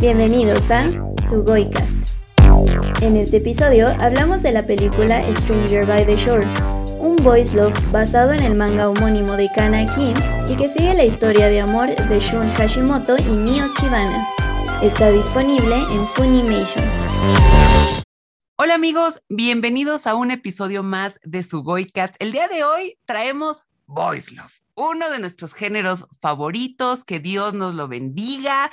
Bienvenidos a Sugoicast. En este episodio hablamos de la película Stranger by the Shore, un voice love basado en el manga homónimo de Kana Kim y que sigue la historia de amor de Shun Hashimoto y Mio Chibana. Está disponible en Funimation. Hola amigos, bienvenidos a un episodio más de Sugoicast. El día de hoy traemos Voice Love, uno de nuestros géneros favoritos, que Dios nos lo bendiga,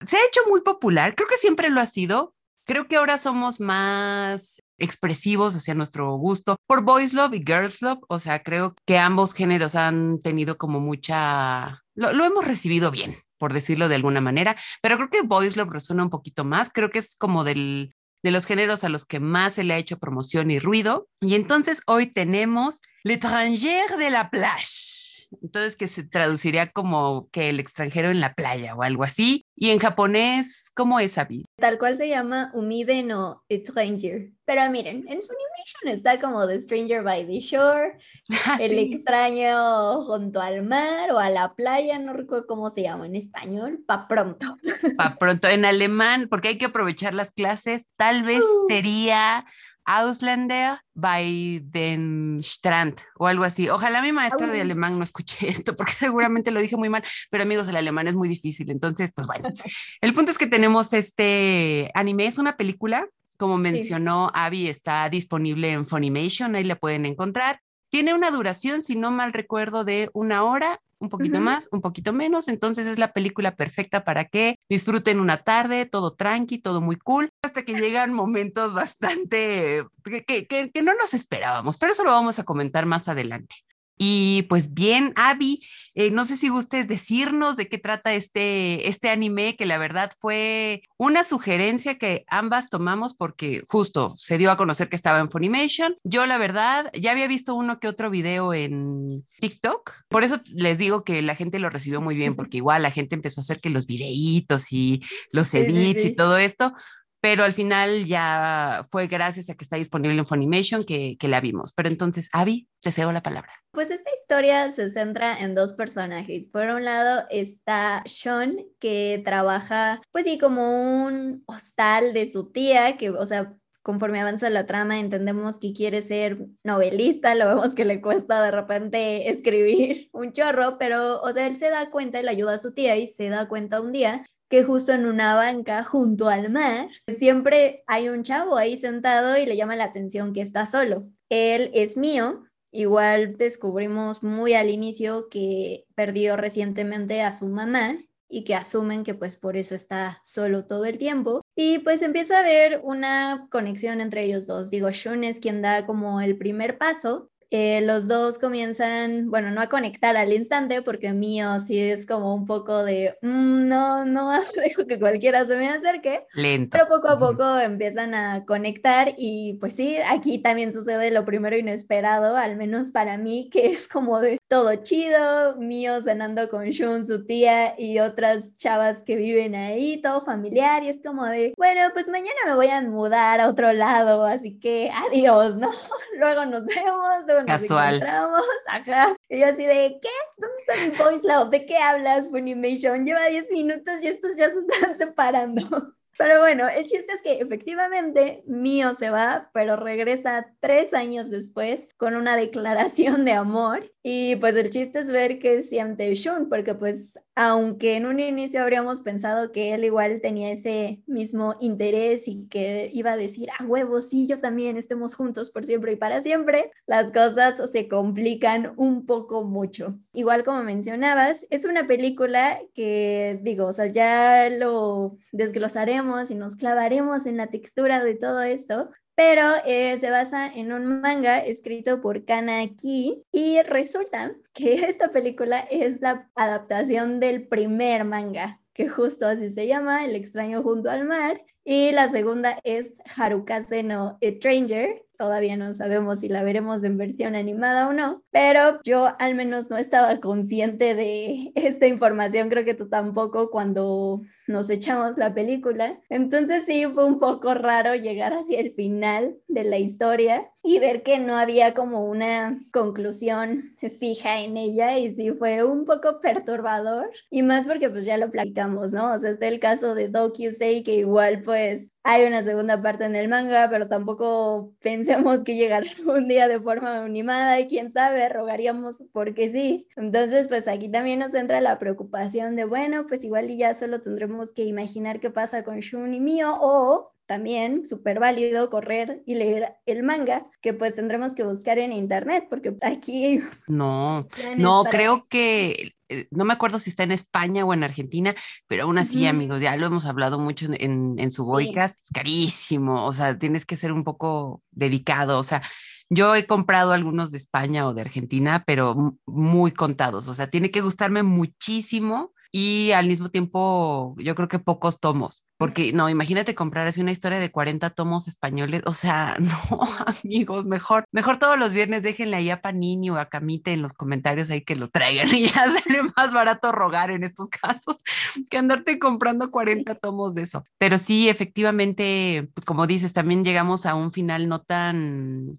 se ha hecho muy popular, creo que siempre lo ha sido. Creo que ahora somos más expresivos hacia nuestro gusto por Boys Love y Girls Love. O sea, creo que ambos géneros han tenido como mucha, lo, hemos recibido bien, por decirlo de alguna manera, pero creo que Boys Love resuena un poquito más. Creo que es como del, de los géneros a los que más se le ha hecho promoción y ruido. Y entonces hoy tenemos L'étranger de la plage entonces que se traduciría como que el extranjero en la playa o algo así. Y en japonés, ¿cómo es, Abby? Tal cual se llama Umide no Stranger. Pero miren, en Funimation está como The Stranger by the Shore, ah, el extraño junto al mar o a la playa, no recuerdo cómo se llama en español, pa pronto. Pa pronto, en alemán, porque hay que aprovechar las clases, tal vez uh. sería Ausländer by den Strand o algo así. Ojalá mi maestra de alemán no escuche esto porque seguramente lo dije muy mal, pero amigos, el alemán es muy difícil. Entonces, pues bueno, el punto es que tenemos este anime, es una película, como mencionó Abby, está disponible en Funimation, ahí la pueden encontrar. Tiene una duración, si no mal recuerdo, de una hora un poquito más, un poquito menos, entonces es la película perfecta para que disfruten una tarde, todo tranqui, todo muy cool, hasta que llegan momentos bastante que, que, que no nos esperábamos, pero eso lo vamos a comentar más adelante. Y pues bien, Abby, eh, no sé si gustes decirnos de qué trata este, este anime, que la verdad fue una sugerencia que ambas tomamos porque justo se dio a conocer que estaba en Funimation. Yo la verdad ya había visto uno que otro video en TikTok, por eso les digo que la gente lo recibió muy bien, porque igual la gente empezó a hacer que los videitos y los edits y todo esto, pero al final ya fue gracias a que está disponible en Funimation que, la vimos. Pero entonces, Abby, te cedo la palabra. Pues esta historia se centra en dos personajes. Por un lado está Sean, que trabaja, pues sí, como un hostal de su tía, que, o sea, conforme avanza la trama entendemos que quiere ser novelista, lo vemos que le cuesta de repente escribir un chorro, pero, o sea, él se da cuenta, él ayuda a su tía y se da cuenta un día que justo en una banca junto al mar, siempre hay un chavo ahí sentado y le llama la atención que está solo. Él es mío. Igual descubrimos muy al inicio que perdió recientemente a su mamá y que asumen que pues por eso está solo todo el tiempo. Y pues empieza a haber una conexión entre ellos dos. Digo, Shun es quien da como el primer paso eh, los dos comienzan, bueno, no a conectar al instante, porque mío sí es como un poco de, mm, no, no dejo que cualquiera se me acerque. Lento. Pero poco a poco empiezan a conectar y pues sí, aquí también sucede lo primero inesperado, al menos para mí, que es como de todo chido, mío cenando con Shun, su tía y otras chavas que viven ahí, todo familiar y es como de, bueno, pues mañana me voy a mudar a otro lado, así que adiós, ¿no? Luego nos vemos, Casual. Ajá. Y yo así de, ¿qué? ¿Dónde está mi voice love? ¿De qué hablas, Funimation? Lleva 10 minutos y estos ya se están separando. Pero bueno, el chiste es que efectivamente Mio se va, pero regresa tres años después con una declaración de amor. Y pues el chiste es ver qué siente Shun, porque pues aunque en un inicio habríamos pensado que él igual tenía ese mismo interés y que iba a decir, a huevo, sí, yo también estemos juntos por siempre y para siempre, las cosas se complican un poco mucho. Igual como mencionabas, es una película que digo, o sea, ya lo desglosaremos y nos clavaremos en la textura de todo esto, pero eh, se basa en un manga escrito por Kanaki y resulta que esta película es la adaptación del primer manga, que justo así se llama, El extraño junto al mar, y la segunda es Harukase no Stranger. Todavía no sabemos si la veremos en versión animada o no, pero yo al menos no estaba consciente de esta información, creo que tú tampoco cuando nos echamos la película. Entonces sí fue un poco raro llegar hacia el final de la historia y ver que no había como una conclusión fija en ella y sí fue un poco perturbador y más porque pues ya lo platicamos ¿no? O sea, está el caso de Dokusei, que igual pues hay una segunda parte en el manga, pero tampoco pensemos que llegará un día de forma animada y quién sabe, rogaríamos porque sí. Entonces, pues aquí también nos entra la preocupación de, bueno, pues igual y ya solo tendremos que imaginar qué pasa con Shun y Mio o también súper válido correr y leer el manga, que pues tendremos que buscar en internet, porque aquí... No, no, creo que, eh, no me acuerdo si está en España o en Argentina, pero aún así, amigos, ya lo hemos hablado mucho en, en su Boicast, es carísimo, o sea, tienes que ser un poco dedicado, o sea, yo he comprado algunos de España o de Argentina, pero muy contados, o sea, tiene que gustarme muchísimo y al mismo tiempo yo creo que pocos tomos, porque no, imagínate comprar así una historia de 40 tomos españoles, o sea, no, amigos, mejor, mejor todos los viernes déjenle ahí a Panini o a Camite en los comentarios ahí que lo traigan y ya sale más barato rogar en estos casos que andarte comprando 40 tomos de eso. Pero sí, efectivamente, pues como dices, también llegamos a un final no tan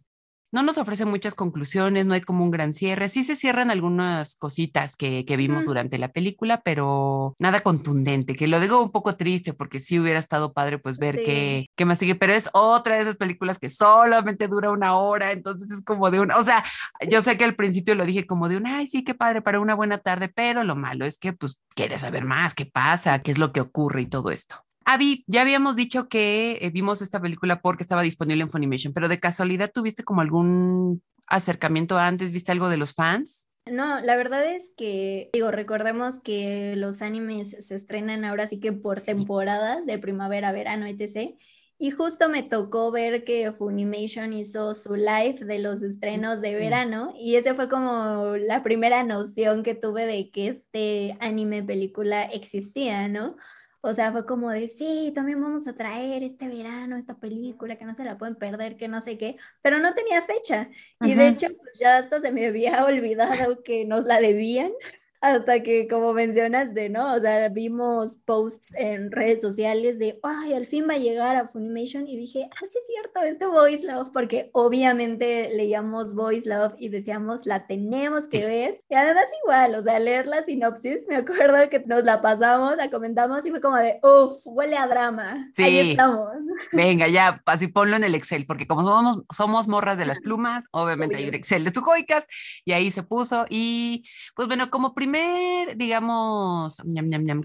no nos ofrece muchas conclusiones, no hay como un gran cierre. Sí se cierran algunas cositas que, vimos durante la película, pero nada contundente, que lo digo un poco triste porque sí hubiera estado padre pues ver qué, qué más sigue, pero es otra de esas películas que solamente dura una hora, entonces es como de una, o sea, yo sé que al principio lo dije como de una, ay, sí, qué padre para una buena tarde, pero lo malo es que pues quieres saber más, qué pasa, qué es lo que ocurre y todo esto. Avi, ya habíamos dicho que eh, vimos esta película porque estaba disponible en Funimation, pero de casualidad tuviste como algún acercamiento antes, viste algo de los fans? No, la verdad es que, digo, recordemos que los animes se estrenan ahora sí que por temporada de primavera, verano, etc. Y justo me tocó ver que Funimation hizo su live de los estrenos de verano y ese fue como la primera noción que tuve de que este anime película existía, ¿no? O sea, fue como de, sí, también vamos a traer este verano esta película, que no se la pueden perder, que no sé qué, pero no tenía fecha. Y de hecho, pues ya hasta se me había olvidado que nos la debían. Hasta que, como mencionaste, ¿no? O sea, vimos posts en redes sociales de, ay, al fin va a llegar a Funimation y dije, ah, sí es cierto, este Voice Love, porque obviamente leíamos Voice Love y decíamos, la tenemos que ver. Y además igual, o sea, leer la sinopsis, me acuerdo que nos la pasamos, la comentamos y fue como de, uff, huele a drama. Sí. Ahí estamos. Venga, ya, así ponlo en el Excel, porque como somos, somos morras de las plumas, obviamente hay un Excel de Sujoicas y ahí se puso. Y pues bueno, como primero primer, digamos,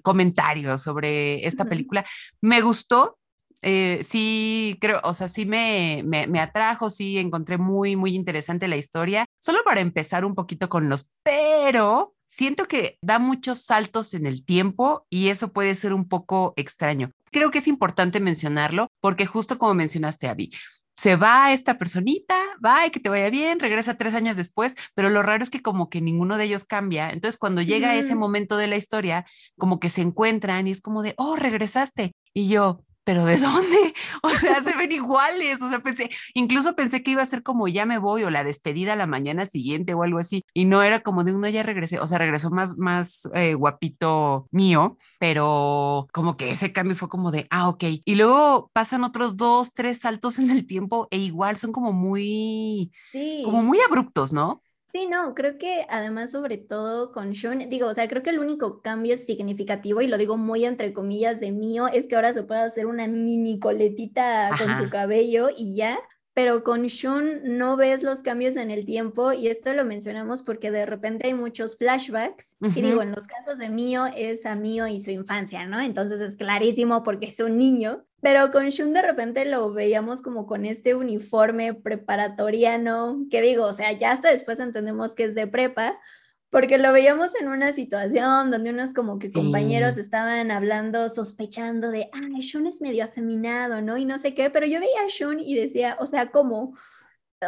comentario sobre esta película, me gustó. Eh, sí, creo, o sea, sí me, me, me, atrajo, sí encontré muy, muy interesante la historia. Solo para empezar un poquito con los, pero siento que da muchos saltos en el tiempo y eso puede ser un poco extraño. Creo que es importante mencionarlo porque justo como mencionaste, Abby, se va esta personita, va y que te vaya bien, regresa tres años después, pero lo raro es que como que ninguno de ellos cambia. Entonces cuando llega ese momento de la historia, como que se encuentran y es como de, oh, regresaste. Y yo, pero ¿de dónde? O sea, se ven iguales. O sea, pensé, incluso pensé que iba a ser como ya me voy o la despedida la mañana siguiente o algo así. Y no era como de uno ya regresé. O sea, regresó más, más eh, guapito mío, pero como que ese cambio fue como de, ah, ok. Y luego pasan otros dos, tres saltos en el tiempo e igual son como muy, como muy abruptos, ¿no? Sí, no, creo que además sobre todo con Shun, digo, o sea, creo que el único cambio significativo, y lo digo muy entre comillas de mío, es que ahora se puede hacer una mini coletita con su cabello y ya, pero con Shun no ves los cambios en el tiempo y esto lo mencionamos porque de repente hay muchos flashbacks y digo, en los casos de Mio es a Mio y su infancia, ¿no? Entonces es clarísimo porque es un niño, pero con Shun de repente lo veíamos como con este uniforme preparatoriano, que digo, o sea, ya hasta después entendemos que es de prepa, porque lo veíamos en una situación donde unos como que compañeros estaban hablando, sospechando de, ay, Shun es medio afeminado, ¿no? Y no sé qué, pero yo veía a Shun y decía, o sea, ¿cómo?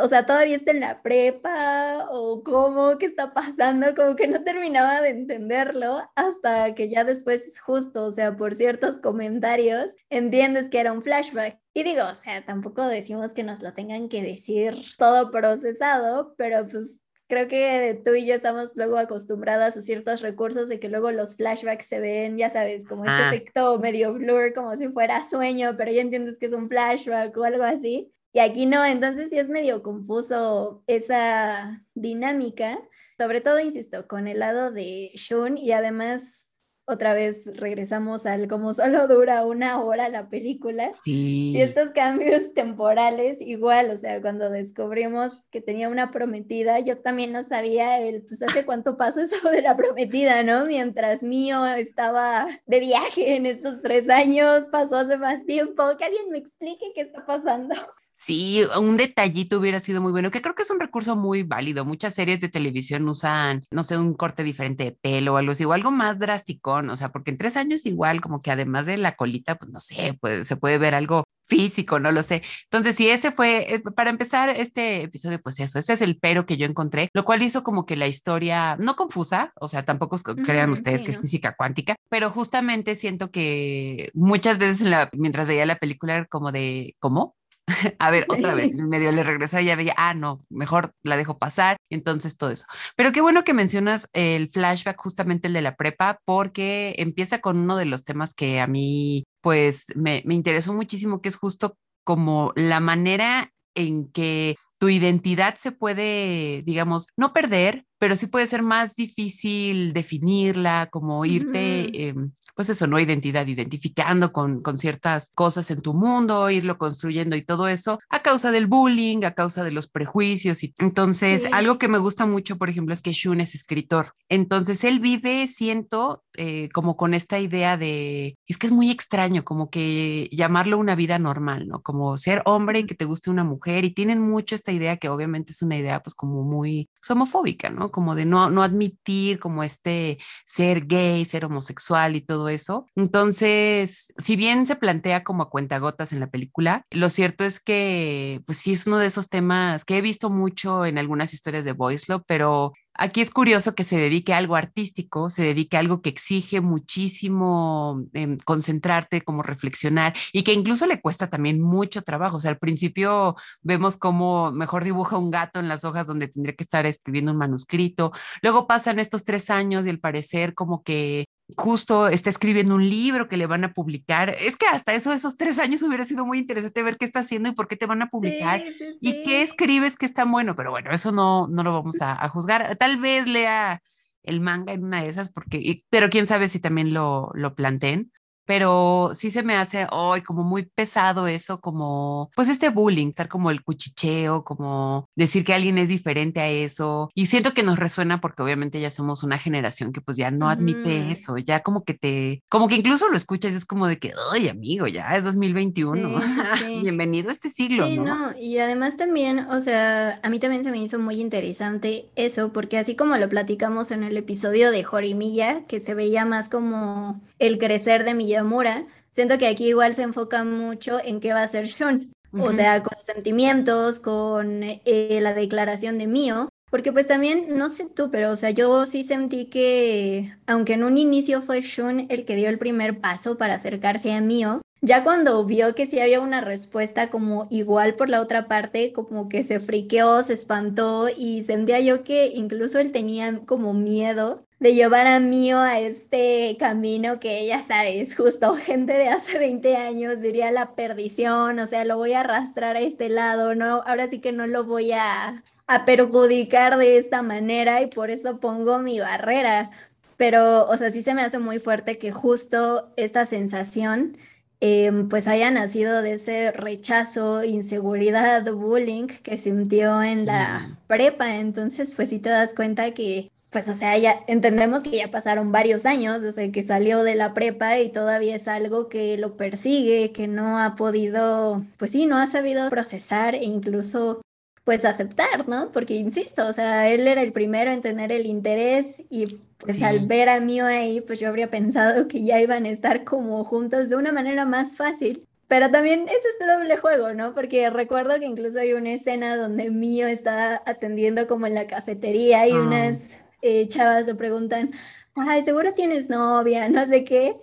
O sea, todavía está en la prepa o cómo, qué está pasando, como que no terminaba de entenderlo hasta que ya después justo, o sea, por ciertos comentarios, entiendes que era un flashback. Y digo, o sea, tampoco decimos que nos lo tengan que decir todo procesado, pero pues creo que tú y yo estamos luego acostumbradas a ciertos recursos de que luego los flashbacks se ven, ya sabes, como este ah. efecto medio blur, como si fuera sueño, pero ya entiendes que es un flashback o algo así. Y aquí no, entonces sí es medio confuso esa dinámica, sobre todo, insisto, con el lado de Shun y además otra vez regresamos al como solo dura una hora la película. Sí. Y estos cambios temporales, igual, o sea, cuando descubrimos que tenía una prometida, yo también no sabía el, pues hace cuánto pasó eso de la prometida, ¿no? Mientras mío estaba de viaje en estos tres años, pasó hace más tiempo, que alguien me explique qué está pasando. Sí, un detallito hubiera sido muy bueno, que creo que es un recurso muy válido. Muchas series de televisión usan, no sé, un corte diferente de pelo o algo así, o algo más drásticón, o sea, porque en tres años igual, como que además de la colita, pues no sé, pues se puede ver algo físico, no lo sé. Entonces, si ese fue, eh, para empezar este episodio, pues eso, ese es el pero que yo encontré, lo cual hizo como que la historia no confusa, o sea, tampoco crean ustedes que es física cuántica, pero justamente siento que muchas veces en la, mientras veía la película, como de, ¿cómo? a ver, otra vez, medio le regresó y ya veía, ah, no, mejor la dejo pasar, entonces todo eso. Pero qué bueno que mencionas el flashback, justamente el de la prepa, porque empieza con uno de los temas que a mí, pues, me, me interesó muchísimo, que es justo como la manera en que tu identidad se puede, digamos, no perder, pero sí puede ser más difícil definirla, como irte, em, pues eso, ¿no? Identidad, identificando con, con ciertas cosas en tu mundo, irlo construyendo y todo eso, a causa del bullying, a causa de los prejuicios. Y entonces, algo que me gusta mucho, por ejemplo, es que Shun es escritor. Entonces, él vive, siento, eh, como con esta idea de, es que es muy extraño, como que llamarlo una vida normal, ¿no? Como ser hombre y que te guste una mujer y tienen mucho esta idea que obviamente es una idea pues como muy homofóbica, ¿no? Como de no, no admitir como este ser gay, ser homosexual y todo eso. Entonces, si bien se plantea como a cuentagotas en la película, lo cierto es que pues sí es uno de esos temas que he visto mucho en algunas historias de Voice Love, pero Aquí es curioso que se dedique a algo artístico, se dedique a algo que exige muchísimo em, concentrarte, como reflexionar y que incluso le cuesta también mucho trabajo. O sea, al principio vemos cómo mejor dibuja un gato en las hojas donde tendría que estar escribiendo un manuscrito. Luego pasan estos tres años y al parecer como que justo está escribiendo un libro que le van a publicar. Es que hasta eso, esos tres años hubiera sido muy interesante ver qué está haciendo y por qué te van a publicar y qué escribes que está bueno, pero bueno, eso no, no lo vamos a, a, juzgar. Tal vez lea el manga en una de esas, porque, pero quién sabe si también lo, lo planteen pero sí se me hace hoy como muy pesado eso, como pues este bullying, estar como el cuchicheo, como decir que alguien es diferente a eso. Y siento que nos resuena porque obviamente ya somos una generación que pues ya no admite eso, ya como que te, como que incluso lo escuchas y es como de que, ay amigo, ya es 2021, bienvenido a este siglo. Sí, ¿no? y además también, o sea, a mí también se me hizo muy interesante eso, porque así como lo platicamos en el episodio de Jorimilla, que se veía más como el crecer de Milla Mura, siento que aquí igual se enfoca mucho en qué va a ser Shun, o sea, con sentimientos, con eh, la declaración de mío, porque pues también, no sé tú, pero o sea, yo sí sentí que, aunque en un inicio fue Shun el que dio el primer paso para acercarse a mío, ya cuando vio que sí había una respuesta como igual por la otra parte, como que se friqueó, se espantó y sentía yo que incluso él tenía como miedo de llevar a Mío a este camino que ya sabes, justo gente de hace 20 años diría la perdición, o sea, lo voy a arrastrar a este lado, ¿no? Ahora sí que no lo voy a, a perjudicar de esta manera y por eso pongo mi barrera. Pero, o sea, sí se me hace muy fuerte que justo esta sensación em, pues haya nacido de ese rechazo, inseguridad, bullying que sintió en la prepa. Entonces, pues sí te das cuenta que pues o sea, ya entendemos que ya pasaron varios años desde que salió de la prepa y todavía es algo que lo persigue, que no ha podido, pues sí, no ha sabido procesar e incluso pues aceptar, ¿no? Porque insisto, o sea, él era el primero en tener el interés y pues al ver a Mio ahí, pues yo habría pensado que ya iban a estar como juntos de una manera más fácil. Pero también es este doble juego, ¿no? Porque recuerdo que incluso hay una escena donde Mio está atendiendo como en la cafetería y ah. unas eh, chavas le preguntan, ay, seguro tienes novia, no sé qué.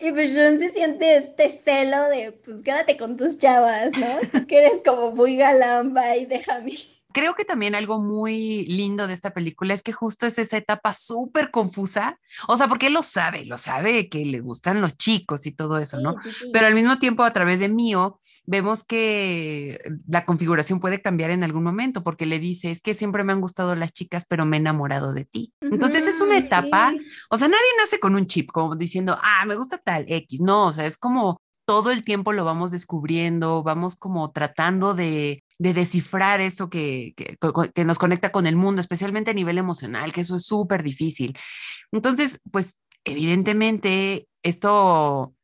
Y pues Jun se siente este celo de, pues quédate con tus chavas, ¿no? que eres como muy galamba y déjame. Creo que también algo muy lindo de esta película es que justo es esa etapa súper confusa, o sea, porque él lo sabe, lo sabe que le gustan los chicos y todo eso, ¿no? Pero al mismo tiempo a través de Mío vemos que la configuración puede cambiar en algún momento porque le dice, es que siempre me han gustado las chicas, pero me he enamorado de ti. Entonces es una etapa, o sea, nadie nace con un chip como diciendo, ah, me gusta tal X, no, o sea, es como todo el tiempo lo vamos descubriendo, vamos como tratando de, descifrar eso que, que, nos conecta con el mundo, especialmente a nivel emocional, que eso es súper difícil. Entonces, pues evidentemente esto,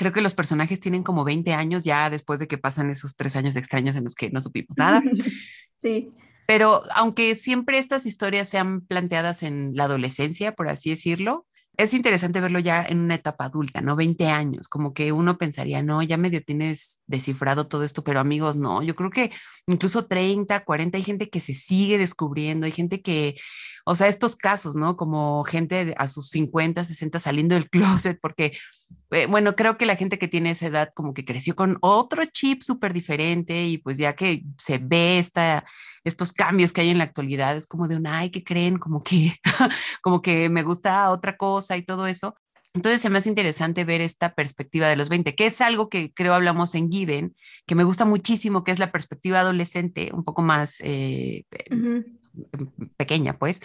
creo que los personajes tienen como 20 años ya después de que pasan esos tres años extraños en los que no supimos nada. Sí. Pero aunque siempre estas historias sean planteadas en la adolescencia, por así decirlo, es interesante verlo ya en una etapa adulta, ¿no? 20 años, como que uno pensaría, no, ya medio tienes descifrado todo esto, pero amigos, no, yo creo que incluso 30, 40, hay gente que se sigue descubriendo, hay gente que, o sea, estos casos, ¿no? Como gente a sus 50, 60 saliendo del closet, porque, eh, bueno, creo que la gente que tiene esa edad como que creció con otro chip súper diferente y pues ya que se ve esta, estos cambios que hay en la actualidad, es como de un, ay, ¿qué creen? Como que, como que me gusta otra cosa y todo eso. Entonces se me hace interesante ver esta perspectiva de los 20, que es algo que creo hablamos en Given, que me gusta muchísimo, que es la perspectiva adolescente, un poco más eh, pequeña, pues,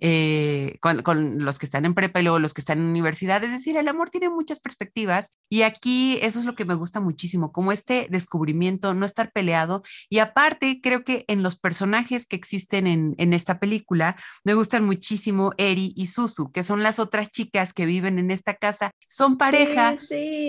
eh, con, los que están en prepa y luego los que están en universidad. Es decir, el amor tiene muchas perspectivas y aquí eso es lo que me gusta muchísimo, como este descubrimiento, no estar peleado. Y aparte, creo que en los personajes que existen en, en esta película, me gustan muchísimo Eri y Susu, que son las otras chicas que viven en esta casa. Son pareja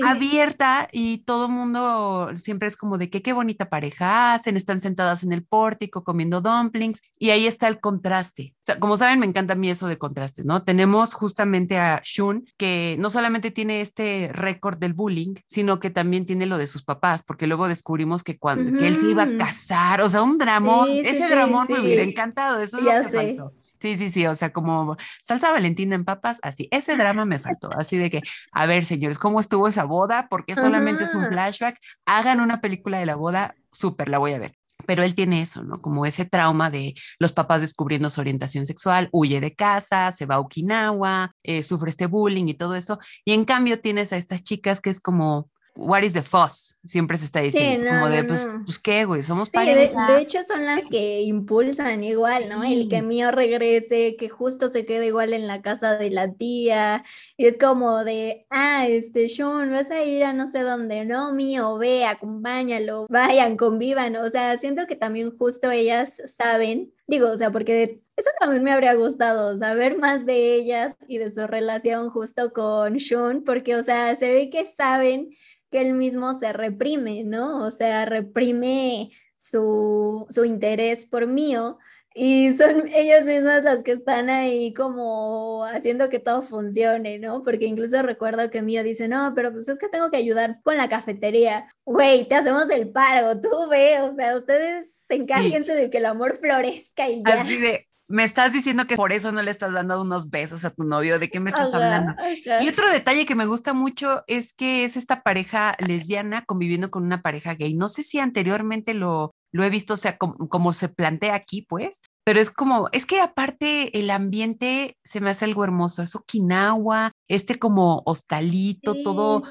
abierta y todo el mundo siempre es como de que qué bonita pareja hacen, están sentadas en el pórtico comiendo dumplings y ahí está el contraste. como saben, me encanta a mí eso de contrastes, ¿no? Tenemos justamente a Shun, que no solamente tiene este récord del bullying, sino que también tiene lo de sus papás, porque luego descubrimos que cuando él se iba a casar, o sea, un dramón, ese dramón me hubiera encantado, eso es lo que faltó. Sí, sí, sí, o sea, como salsa valentina en papas, así, ese drama me faltó, así de que, a ver, señores, ¿cómo estuvo esa boda? Porque solamente es un flashback, hagan una película de la boda, súper, la voy a ver pero él tiene eso, ¿no? Como ese trauma de los papás descubriendo su orientación sexual, huye de casa, se va a Okinawa, eh, sufre este bullying y todo eso. Y en cambio tienes a estas chicas que es como, what is the fuss? Siempre se está diciendo, como de, pues, pues, qué, güey, somos pareja. De, hecho, son las que impulsan igual, ¿no? El que mío regrese, que justo se quede igual en la casa de la tía, y es como de, ah, este, Sean, vas a ir a no sé dónde, no, mío, ve, acompáñalo, vayan, convivan, o sea, siento que también justo ellas saben, digo, o sea, porque eso también me habría gustado, saber más de ellas y de su relación justo con Sean, porque, o sea, se ve que saben que él mismo se reprime, ¿no? O sea, reprime su, su interés por mío y son ellas mismas las que están ahí como haciendo que todo funcione, ¿no? Porque incluso recuerdo que mío dice, no, pero pues es que tengo que ayudar con la cafetería. Güey, te hacemos el paro, tú ve, o sea, ustedes se encárguense de que el amor florezca y ya. Así de, me estás diciendo que por eso no le estás dando unos besos a tu novio, ¿de qué me estás hablando? Y otro detalle que me gusta mucho es que es esta pareja lesbiana conviviendo con una pareja gay. No sé si anteriormente lo, lo he visto, o sea, como, se plantea aquí, pues, pero es como, es que aparte el ambiente se me hace algo hermoso, es Okinawa, este como hostalito, todo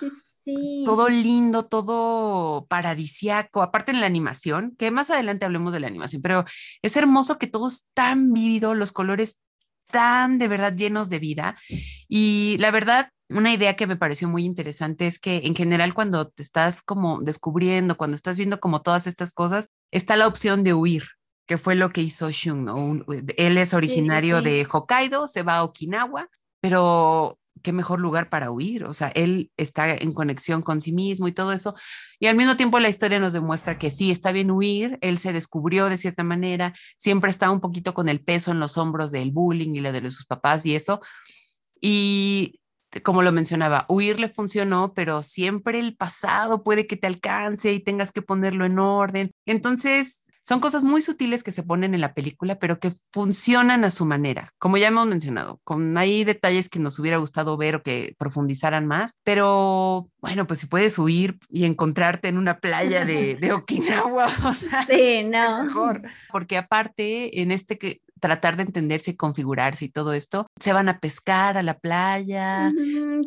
todo lindo, todo paradisiaco, aparte en la animación, que más adelante hablemos de la animación, pero es hermoso que todo es tan vívido, los colores tan de verdad llenos de vida. Y la verdad, una idea que me pareció muy interesante es que en general cuando te estás como descubriendo, cuando estás viendo como todas estas cosas, está la opción de huir, que fue lo que hizo Shun. él es originario de Hokkaido, se va a Okinawa, pero qué mejor lugar para huir, o sea, él está en conexión con sí mismo y todo eso, y al mismo tiempo la historia nos demuestra que sí, está bien huir, él se descubrió de cierta manera, siempre está un poquito con el peso en los hombros del bullying y lo de sus papás y eso, y como lo mencionaba, huir le funcionó, pero siempre el pasado puede que te alcance y tengas que ponerlo en orden, entonces Son cosas muy sutiles que se ponen en la película, pero que funcionan a su manera, como ya hemos mencionado, con hay detalles que nos hubiera gustado ver o que profundizaran más, pero bueno, pues si puedes huir y encontrarte en una playa de, de Okinawa, o sea, sí, no. mejor, porque aparte en este que tratar de entenderse y configurarse y todo esto, se van a pescar a la playa,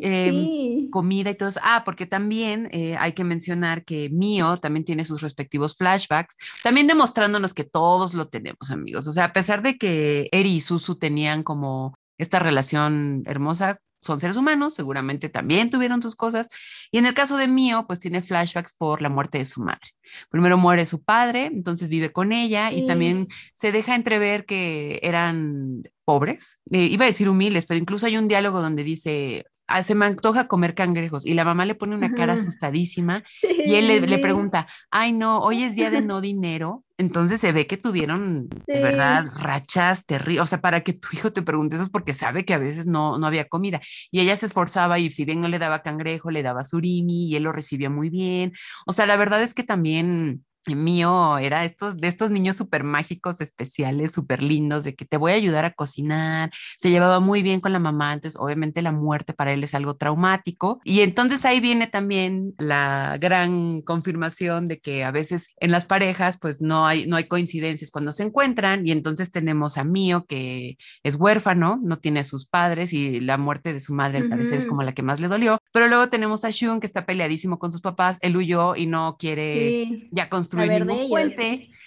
eh, comida y todo eso. Ah, porque también eh, hay que mencionar que Mio también tiene sus respectivos flashbacks, también demostrándonos que todos lo tenemos, amigos. O sea, a pesar de que Eri y Susu tenían como esta relación hermosa, son seres humanos, seguramente también tuvieron sus cosas. Y en el caso de Mio, pues tiene flashbacks por la muerte de su madre. Primero muere su padre, entonces vive con ella y también se deja entrever que eran pobres. Eh, iba a decir humildes, pero incluso hay un diálogo donde dice, Ah, se me antoja comer cangrejos y la mamá le pone una cara asustadísima y él le, pregunta, ay no, hoy es día de no dinero. Entonces se ve que tuvieron de verdad rachas terribles, o sea, para que tu hijo te pregunte eso es porque sabe que a veces no, no había comida y ella se esforzaba y si bien no le daba cangrejo, le daba surimi y él lo recibía muy bien. O sea, la verdad es que también mío era estos, de estos niños súper mágicos, especiales, súper lindos, de que te voy a ayudar a cocinar, se llevaba muy bien con la mamá, entonces obviamente la muerte para él es algo traumático. Y entonces ahí viene también la gran confirmación de que a veces en las parejas pues no hay, no hay coincidencias cuando se encuentran y entonces tenemos a Mío que es huérfano, no tiene a sus padres y la muerte de su madre al parecer es como la que más le dolió, pero luego tenemos a Shun que está peleadísimo con sus papás, él huyó y no quiere ya construir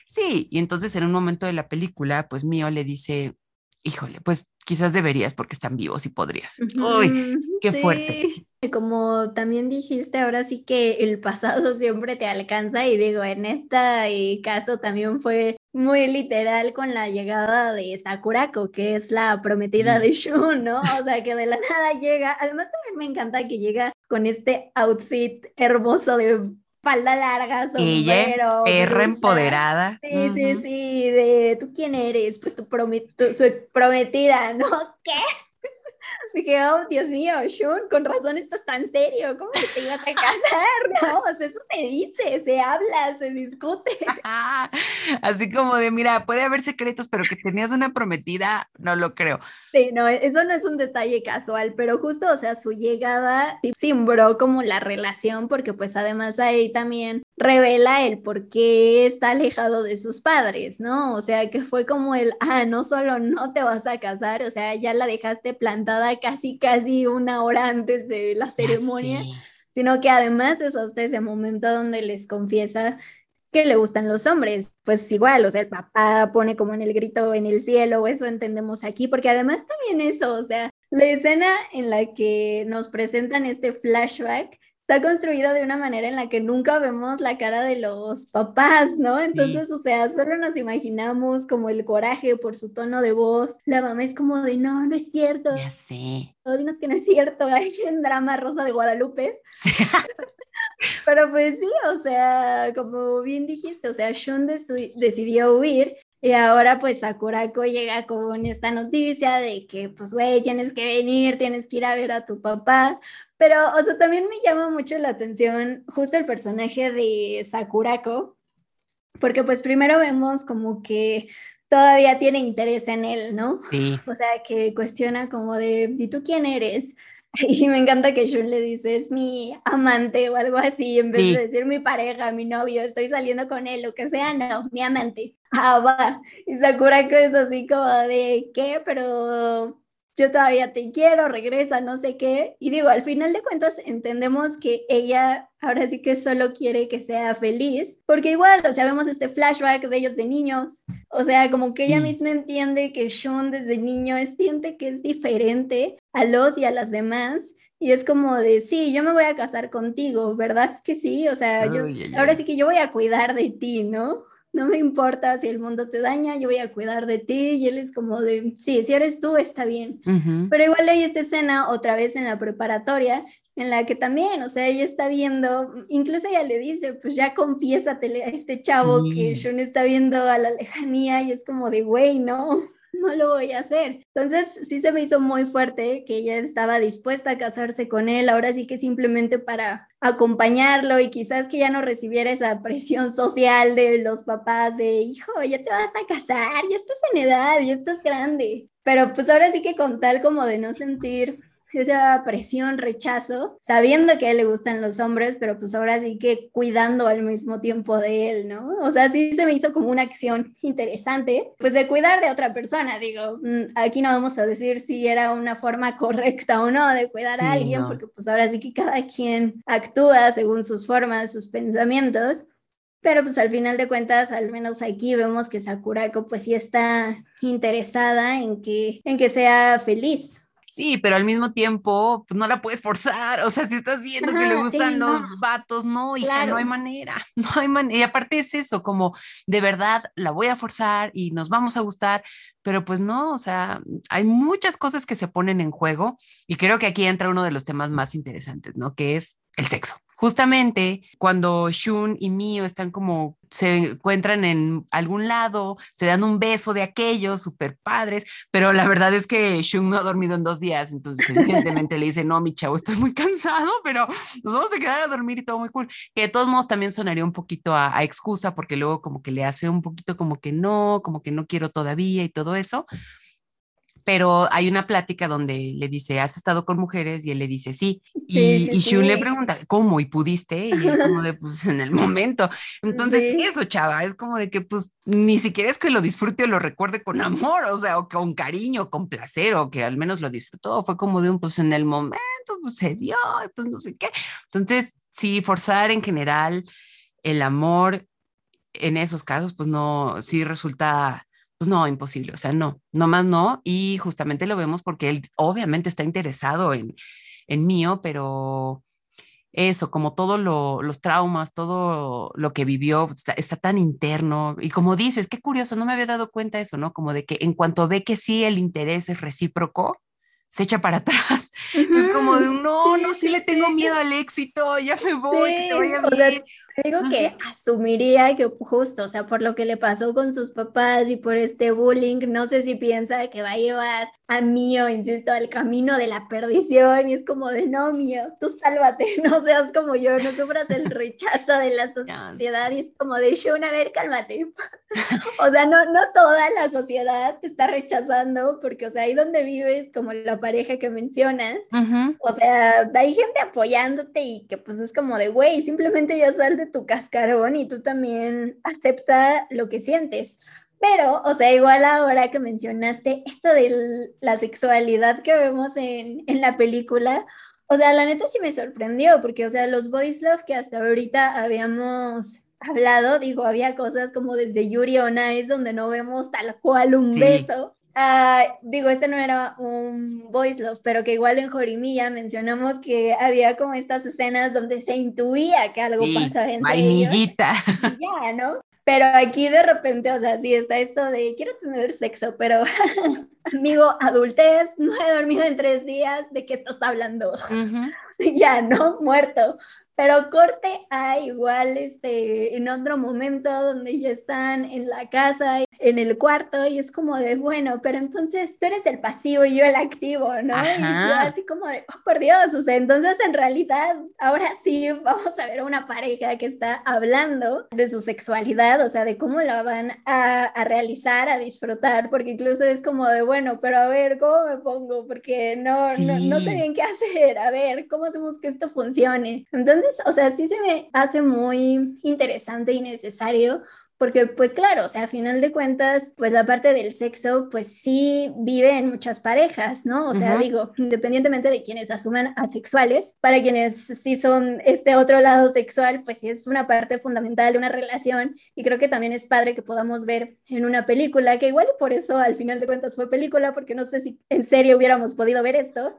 Sí, y entonces en un momento de la película, pues Mío le dice, híjole, pues quizás deberías porque están vivos y podrías. Uy, qué fuerte. Como también dijiste, ahora sí que el pasado siempre te alcanza y digo, en este caso también fue muy literal con la llegada de Sakurako, que es la prometida de Shun, ¿no? O sea, que de la nada llega, además también me encanta que llega con este outfit hermoso de falda larga, sombrero. Ella perra empoderada. Sí, sí, sí, de ¿tú quién eres? Pues tu, prometida, ¿no? ¿Qué? Dije, oh, Dios mío, Shun, con razón estás tan serio, ¿cómo que te ibas a casar? No, o sea, eso se dice, se habla, se discute. Así como de, mira, puede haber secretos, pero que tenías una prometida, no lo creo. Sí, no, eso no es un detalle casual, pero justo, o sea, su llegada simbró como la relación, porque pues además ahí también revela el por qué está alejado de sus padres, ¿no? O sea, que fue como el, ah, no solo no te vas a casar, o sea, ya la dejaste plantada casi, casi una hora antes de la ceremonia, sino que además es hasta ese momento donde les confiesa que le gustan los hombres. Pues igual, o sea, el papá pone como en el grito en el cielo, eso entendemos aquí, porque además también eso, o sea, la escena en la que nos presentan este flashback está construido de una manera en la que nunca vemos la cara de los papás, ¿no? Entonces, o sea, solo nos imaginamos como el coraje por su tono de voz. La mamá es como de, no, no es cierto. Ya sé. No, dinos que no es cierto, hay en drama Rosa de Guadalupe. Pero pues sí, o sea, como bien dijiste, o sea, Shun decidió huir y ahora pues Sakurako llega con esta noticia de que pues güey, tienes que venir, tienes que ir a ver a tu papá. Pero, o sea, también me llama mucho la atención justo el personaje de Sakurako, porque pues primero vemos como que todavía tiene interés en él, ¿no? Sí. O sea, que cuestiona como de, ¿y tú quién eres? Y me encanta que Shun le dice, es mi amante o algo así, en vez de decir mi pareja, mi novio, estoy saliendo con él, lo que sea, no, mi amante. Ah, va. Y Sakurako es así como de, ¿qué? Pero yo todavía te quiero, regresa, no sé qué. Y digo, al final de cuentas entendemos que ella ahora sí que solo quiere que sea feliz, porque igual, o sea, vemos este flashback de ellos de niños, o sea, como que ella misma entiende que Sean desde niño siente que es diferente a los y a las demás. Y es como de, sí, yo me voy a casar contigo, ¿verdad que sí? O sea, yo, ahora sí que yo voy a cuidar de ti, ¿no? No me importa si el mundo te daña, yo voy a cuidar de ti. Y él es como de, sí, si eres tú, está bien. Pero igual hay esta escena otra vez en la preparatoria, en la que también, o sea, ella está viendo, incluso ella le dice, pues ya confiésatele a este chavo que Shun está viendo a la lejanía y es como de, güey, no. No lo voy a hacer. Entonces sí se me hizo muy fuerte que ella estaba dispuesta a casarse con él, ahora sí que simplemente para acompañarlo y quizás que ya no recibiera esa presión social de los papás de, hijo, ya te vas a casar, ya estás en edad, ya estás grande. Pero pues ahora sí que con tal como de no sentir esa presión, rechazo, sabiendo que a él le gustan los hombres, pero pues ahora sí que cuidando al mismo tiempo de él, ¿no? O sea, sí se me hizo como una acción interesante, pues de cuidar de otra persona, digo, mm, aquí no vamos a decir si era una forma correcta o no de cuidar a alguien, porque pues ahora sí que cada quien actúa según sus formas, sus pensamientos, pero pues al final de cuentas, al menos aquí vemos que Sakurako pues sí está interesada en que, en que sea feliz. Sí, pero al mismo tiempo, pues no la puedes forzar. O sea, si estás viendo que le gustan los vatos, no, y no hay manera, no hay manera. Y aparte es eso, como de verdad la voy a forzar y nos vamos a gustar, pero pues no, o sea, hay muchas cosas que se ponen en juego y creo que aquí entra uno de los temas más interesantes, ¿no? Que es el sexo. Justamente cuando Shun y Mio están como se encuentran en algún lado, se dan un beso de aquellos súper padres, pero la verdad es que Shun no ha dormido en dos días, entonces evidentemente le dice, no, mi chavo, estoy muy cansado, pero nos vamos a quedar a dormir y todo muy cool, que de todos modos también sonaría un poquito a excusa, porque luego como que le hace un poquito como que no, como que no quiero todavía y todo eso pero hay una plática donde le dice, ¿has estado con mujeres? Y él le dice, sí. Y, y Shun le pregunta, ¿cómo? ¿Y pudiste? Y él como de, pues en el momento. Entonces, eso, chava, es como de que, pues, ni siquiera es que lo disfrute o lo recuerde con amor, o sea, o con cariño, con placer, o que al menos lo disfrutó. Fue como de un, pues en el momento, pues se dio, pues no sé qué. Entonces, sí, forzar en general el amor en esos casos, pues no, sí resulta pues no, imposible, o sea, no, no más no, y justamente lo vemos porque él obviamente está interesado en, en mío, pero eso, como todos los traumas, todo lo que vivió, está, tan interno. Y como dices, qué curioso, no me había dado cuenta eso, ¿no? Como de que en cuanto ve que sí el interés es recíproco, se echa para atrás. Es como de, no, no, sí, le tengo miedo al éxito, ya me voy, que te vaya bien. Digo que asumiría que justo, o sea, por lo que le pasó con sus papás y por este bullying, no sé si piensa que va a llevar a Mío, insisto, al camino de la perdición y es como de, no, Mío, tú sálvate, no seas como yo, no sufras el rechazo de la sociedad y es como de, Shun, a ver, cálmate. o sea, no, no toda la sociedad te está rechazando porque, o sea, ahí donde vives, como la pareja que mencionas, o sea, hay gente apoyándote y que pues es como de, güey, simplemente yo salto tu cascarón y tú también acepta lo que sientes. Pero, o sea, igual ahora que mencionaste esto de la sexualidad que vemos en, en la película, o sea, la neta sí me sorprendió, porque, o sea, los boys love que hasta ahorita habíamos hablado, digo, había cosas como desde Yuri on Ice, donde no vemos tal cual un beso, Ah, digo, este no era un voice love, pero que igual en Jorimilla mencionamos que había como estas escenas donde se intuía que algo pasaba entre vainillita. Ya, ¿no? Pero aquí de repente, o sea, sí está esto de quiero tener sexo, pero amigo, adultez, no he dormido en tres días, ¿de qué estás hablando? ya, ¿no? Muerto. Pero corte a igual este, en otro momento donde ya están en la casa, en el cuarto, y es como de, bueno, pero entonces tú eres el pasivo y yo el activo, ¿no? Y yo así como de, oh, por Dios, o sea, entonces en realidad ahora sí vamos a ver una pareja que está hablando de su sexualidad, o sea, de cómo la van a, a realizar, a disfrutar, porque incluso es como de, bueno, pero a ver, ¿cómo me pongo? Porque no, no, no sé bien qué hacer, a ver, ¿cómo hacemos que esto funcione? Entonces, o sea, sí se me hace muy interesante y necesario porque pues claro, o sea, a final de cuentas, pues la parte del sexo, pues sí vive en muchas parejas, ¿no? O sea, digo, independientemente de quienes asuman asexuales, para quienes sí son este otro lado sexual, pues sí es una parte fundamental de una relación y creo que también es padre que podamos ver en una película, que igual por eso al final de cuentas fue película, porque no sé si en serio hubiéramos podido ver esto,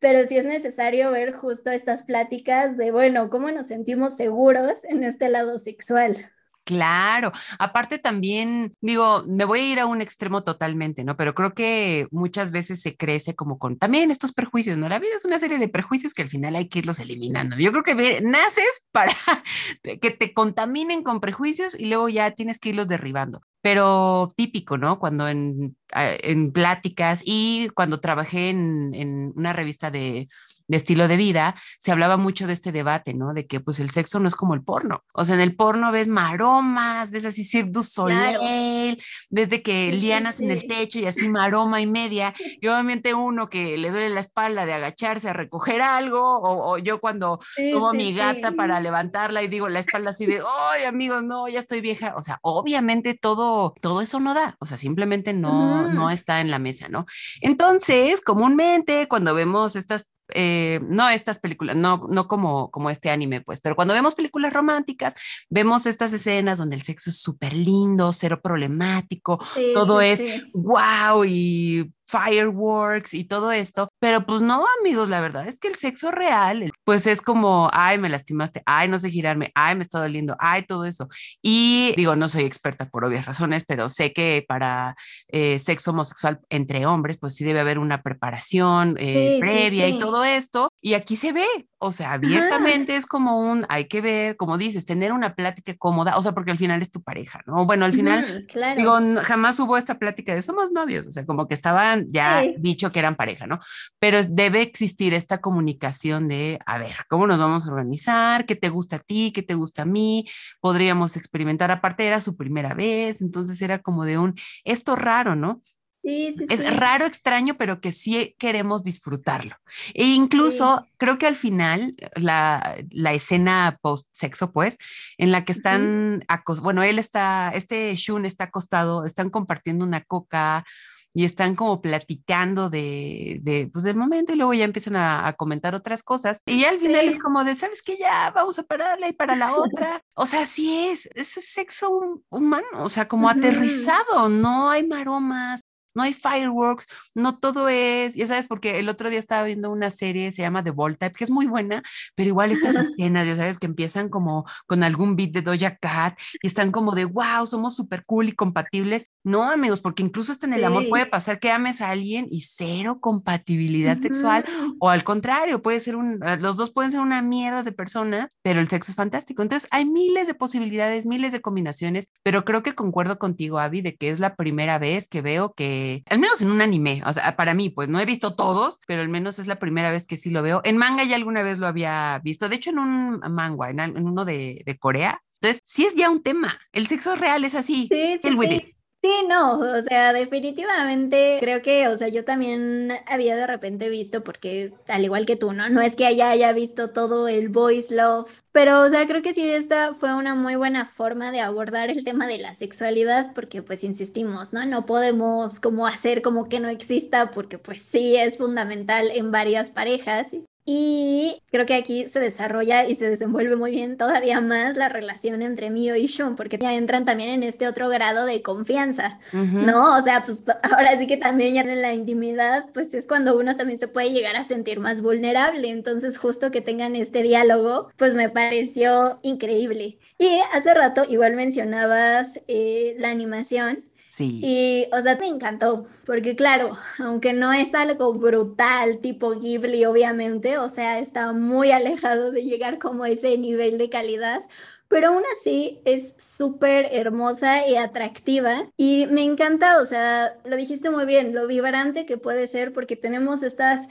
pero sí es necesario ver justo estas pláticas de, bueno, cómo nos sentimos seguros en este lado sexual. Claro, aparte también, digo, me voy a ir a un extremo totalmente, ¿no? Pero creo que muchas veces se crece como con también estos prejuicios, ¿no? La vida es una serie de prejuicios que al final hay que irlos eliminando. Yo creo que naces para que te contaminen con prejuicios y luego ya tienes que irlos derribando. Pero típico, ¿no? Cuando en, en pláticas y cuando trabajé en una revista de de estilo de vida, se hablaba mucho de este debate, ¿no? De que pues el sexo no es como el porno. O sea, en el porno ves maromas, ves así Cirque du Soleil, ves de que lianas en el techo y así maroma y media. Y obviamente uno que le duele la espalda de agacharse a recoger algo, o, yo cuando tomo mi gata para levantarla y digo la espalda así de, ¡ay, amigos, no, ya estoy vieja! O sea, obviamente todo, todo eso no da, o sea, simplemente no, no está en la mesa, ¿no? Entonces, comúnmente cuando vemos estas eh, no estas películas, no, no como, como este anime, pues, pero cuando vemos películas románticas, vemos estas escenas donde el sexo es súper lindo, cero problemático, todo es wow y fireworks y todo esto, pero pues no, amigos, la verdad es que el sexo real, pues es como, ay, me lastimaste, ay, no sé girarme, ay, me está doliendo, ay, todo eso. Y digo, no soy experta por obvias razones, pero sé que para eh, sexo homosexual entre hombres, pues sí debe haber una preparación eh, previa y todo esto. Y aquí se ve, o sea, abiertamente es como un, hay que ver, como dices, tener una plática cómoda, o sea, porque al final es tu pareja, ¿no? Bueno, al final, digo, jamás hubo esta plática de somos novios, o sea, como que estaban ya dicho que eran pareja, ¿no? Pero debe existir esta comunicación de, a ver, ¿cómo nos vamos a organizar? ¿Qué te gusta a ti? ¿Qué te gusta a mí? Podríamos experimentar, aparte era su primera vez, entonces era como de un, esto raro, ¿no? es raro, extraño, pero que sí queremos disfrutarlo. E incluso creo que al final, la, la escena post-sexo, pues, en la que están, bueno, él está, este Shun está acostado, están compartiendo una coca, y están como platicando de, de pues del momento y luego ya empiezan a, comentar otras cosas y al final es como de, ¿sabes qué? Ya vamos a pararla y para la otra. O sea, sí es, eso es sexo humano, o sea, como aterrizado, no hay maromas, no hay fireworks, no todo es, ya sabes, porque el otro día estaba viendo una serie, se llama The Type, que es muy buena, pero igual estas escenas, ya sabes, que empiezan como con algún beat de Doja Cat y están como de, wow, somos súper cool y compatibles. No, amigos, porque incluso hasta en el amor puede pasar que ames a alguien y cero compatibilidad sexual, o al contrario, puede ser un, ah, los dos pueden ser una mierda de personas, pero el sexo es fantástico. Entonces, hay miles de posibilidades, miles de combinaciones, pero creo que concuerdo contigo, Abby, de que es la primera vez que veo que al menos en un anime, o sea, para mí, pues no he visto todos, pero al menos es la primera vez que sí lo veo. En manga ya alguna vez lo había visto, de hecho en un manga, en, uno de, Corea. Entonces, sí es ya un tema. El sexo real es así. Sí, sí, sí. Sí, no, o sea, definitivamente creo que, o sea, yo también había de repente visto, porque al igual que tú, ¿no? No es que haya, visto todo el boys love, pero, o sea, creo que sí, esta fue una muy buena forma de abordar el tema de la sexualidad, porque pues insistimos, ¿no? No podemos como hacer como que no exista, porque pues sí es fundamental en varias parejas y creo que aquí se desarrolla y se desenvuelve muy bien todavía más la relación entre Mio y Shun, porque ya entran también en este otro grado de confianza, ¿no? O sea, pues ahora sí que también ya en la intimidad, pues es cuando uno también se puede llegar a sentir más vulnerable. Entonces, justo que tengan este diálogo, pues me pareció increíble. Y hace rato igual mencionabas eh, la animación. Y, o sea, me encantó, porque claro, aunque no es algo brutal tipo Ghibli, obviamente, o sea, está muy alejado de llegar como a ese nivel de calidad, pero aún así es súper hermosa y atractiva y me encanta, o sea, lo dijiste muy bien, lo vibrante que puede ser porque tenemos estas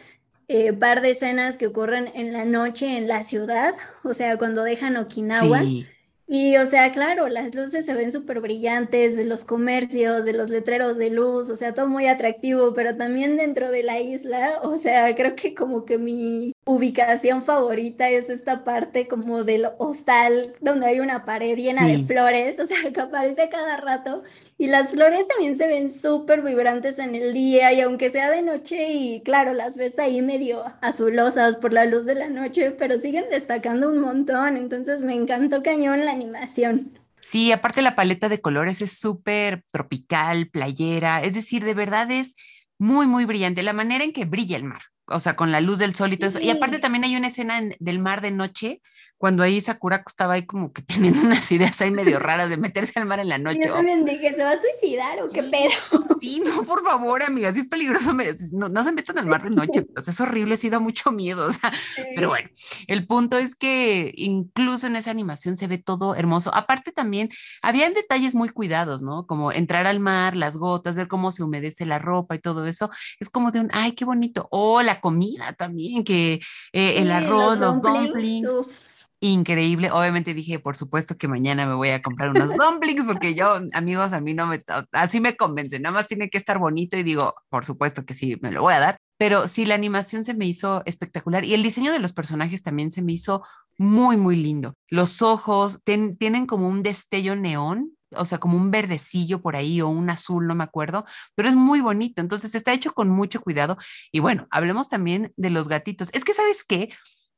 eh, par de escenas que ocurren en la noche en la ciudad, o sea, cuando dejan Okinawa. Y, o sea, claro, las luces se ven súper brillantes de los comercios, de los letreros de luz, o sea, todo muy atractivo, pero también dentro de la isla, o sea, creo que como que mi ubicación favorita es esta parte como del hostal, donde hay una pared llena de flores, o sea, que aparece cada rato y las flores también se ven súper vibrantes en el día y aunque sea de noche y claro, las ves ahí medio azulosas por la luz de la noche, pero siguen destacando un montón. Entonces me encantó cañón la animación. Sí, aparte la paleta de colores es súper tropical, playera, es decir, de verdad es muy, muy brillante. La manera en que brilla el mar, o sea, con la luz del sol y todo eso. Y aparte también hay una escena del mar de noche cuando ahí Sakura estaba ahí como que teniendo unas ideas ahí medio raras de meterse al mar en la noche. Yo también dije, ¿se va a suicidar o qué pedo? Sí, no, por favor, amiga, sí es peligroso, no, se metan al mar de noche, pues es horrible, sí da mucho miedo, o sea, pero bueno, el punto es que incluso en esa animación se ve todo hermoso. Aparte también, habían detalles muy cuidados, ¿no? Como entrar al mar, las gotas, ver cómo se humedece la ropa y todo eso, es como de un, ay, qué bonito. O la comida también, que eh, el arroz, los dumplings increíble. Obviamente dije, por supuesto que mañana me voy a comprar unos dumplings porque yo, amigos, a mí no me, así me convence, nada más tiene que estar bonito y digo, por supuesto que sí, me lo voy a dar. Pero sí, la animación se me hizo espectacular y el diseño de los personajes también se me hizo muy, muy lindo. Los ojos tienen como un destello neón, o sea, como un verdecillo por ahí o un azul, no me acuerdo, pero es muy bonito. Entonces está hecho con mucho cuidado. Y bueno, hablemos también de los gatitos. Es que, ¿sabes qué?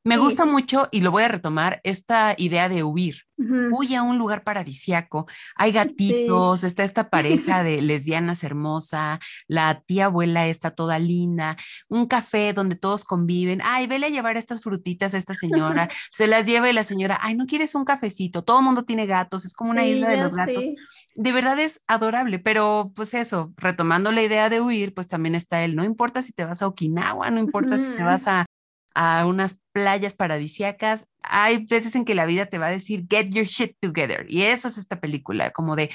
Me gusta mucho y lo voy a retomar esta idea de huir. Huye a un lugar paradisiaco. Hay gatitos, está esta pareja de lesbianas hermosa, la tía abuela está toda linda, un café donde todos conviven. Ay, vele a llevar estas frutitas a esta señora. Se las lleva y la señora, ay, ¿no quieres un cafecito? Todo el mundo tiene gatos, es como una isla de los gatos. De verdad es adorable, pero pues eso, retomando la idea de huir, pues también está él. No importa si te vas a Okinawa, no importa si te vas a a unas playas paradisiacas. Hay veces en que la vida te va a decir, get your shit together. Y eso es esta película, como de,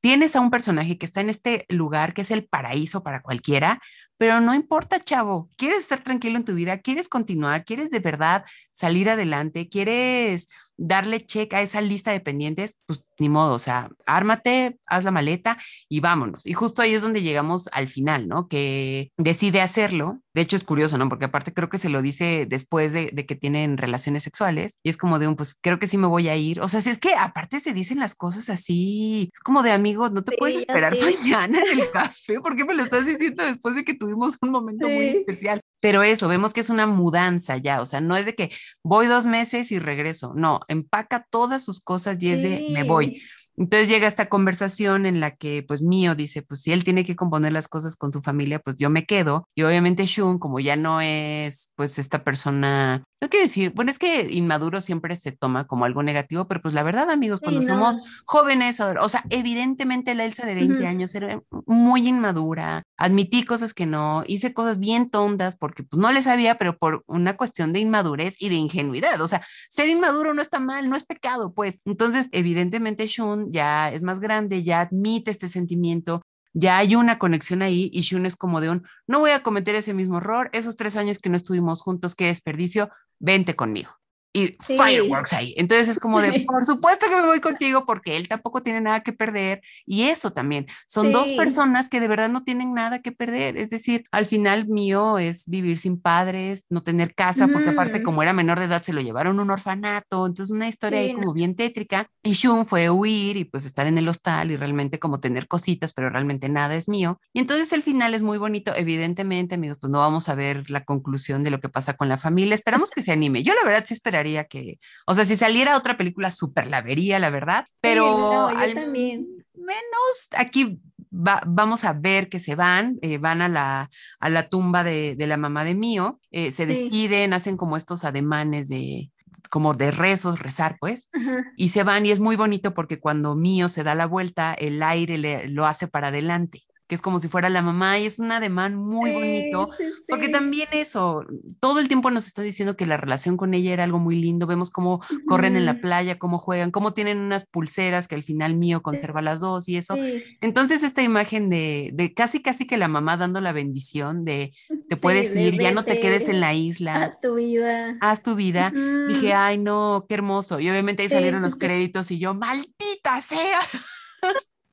tienes a un personaje que está en este lugar que es el paraíso para cualquiera, pero no importa, chavo, quieres estar tranquilo en tu vida, quieres continuar, quieres de verdad salir adelante, quieres darle check a esa lista de pendientes, pues ni modo, o sea, ármate, haz la maleta y vámonos. Y justo ahí es donde llegamos al final, ¿no? Que decide hacerlo. De hecho, es curioso, ¿no? Porque aparte creo que se lo dice después de, que tienen relaciones sexuales y es como de un, pues creo que sí me voy a ir. O sea, si es que aparte se dicen las cosas así, es como de amigos, no te puedes esperar mañana en el café, ¿por qué me lo estás diciendo después de que tuvimos un momento muy especial? Pero eso, vemos que es una mudanza ya, o sea, no es de que voy dos meses y regreso, no, empaca todas sus cosas y es de me voy. Entonces llega esta conversación en la que pues Mío dice, pues si él tiene que componer las cosas con su familia, pues yo me quedo. Y obviamente Shun, como ya no es pues esta persona, no quiero decir, bueno, es que inmaduro siempre se toma como algo negativo, pero pues la verdad amigos, cuando somos jóvenes, o sea, evidentemente la Elsa de 20 años era muy inmadura, admití cosas que no, hice cosas bien tontas porque pues no le sabía, pero por una cuestión de inmadurez y de ingenuidad. O sea, ser inmaduro no está mal, no es pecado, pues. Entonces, evidentemente Shun ya es más grande, ya admite este sentimiento, ya hay una conexión ahí y Shun es como de un, no voy a cometer ese mismo error, esos tres años que no estuvimos juntos, qué desperdicio, vente conmigo y fireworks ahí. Entonces es como de, por supuesto que me voy contigo porque él tampoco tiene nada que perder. Y eso también, son dos personas que de verdad no tienen nada que perder. Es decir, al final mío es vivir sin padres, no tener casa, porque aparte como era menor de edad se lo llevaron a un orfanato. Entonces una historia ahí como bien tétrica. Y Shun fue huir y pues estar en el hostal y realmente como tener cositas, pero realmente nada es mío. Y entonces el final es muy bonito. Evidentemente, amigos, pues no vamos a ver la conclusión de lo que pasa con la familia. Esperamos que se anime. Yo la verdad sí esperaría que, o sea, si saliera otra película, súper la vería, la verdad, pero al también. menos aquí vamos a ver que se van, eh, van a la, a la tumba de, de la mamá de Mío, eh, se despiden, hacen como estos ademanes de, como de rezos, rezar, pues, y se van y es muy bonito porque cuando Mío se da la vuelta, el aire le, lo hace para adelante que es como si fuera la mamá y es un ademán muy bonito, porque también eso, todo el tiempo nos está diciendo que la relación con ella era algo muy lindo, vemos cómo corren en la playa, cómo juegan, cómo tienen unas pulseras que al final mío conserva las dos y eso. Entonces esta imagen de, de, casi, casi que la mamá dando la bendición de te puedes ir, ya no te quedes en la isla. Haz tu vida. Haz tu vida. Dije, ay no, qué hermoso. Y obviamente ahí salieron los créditos y yo, maldita sea.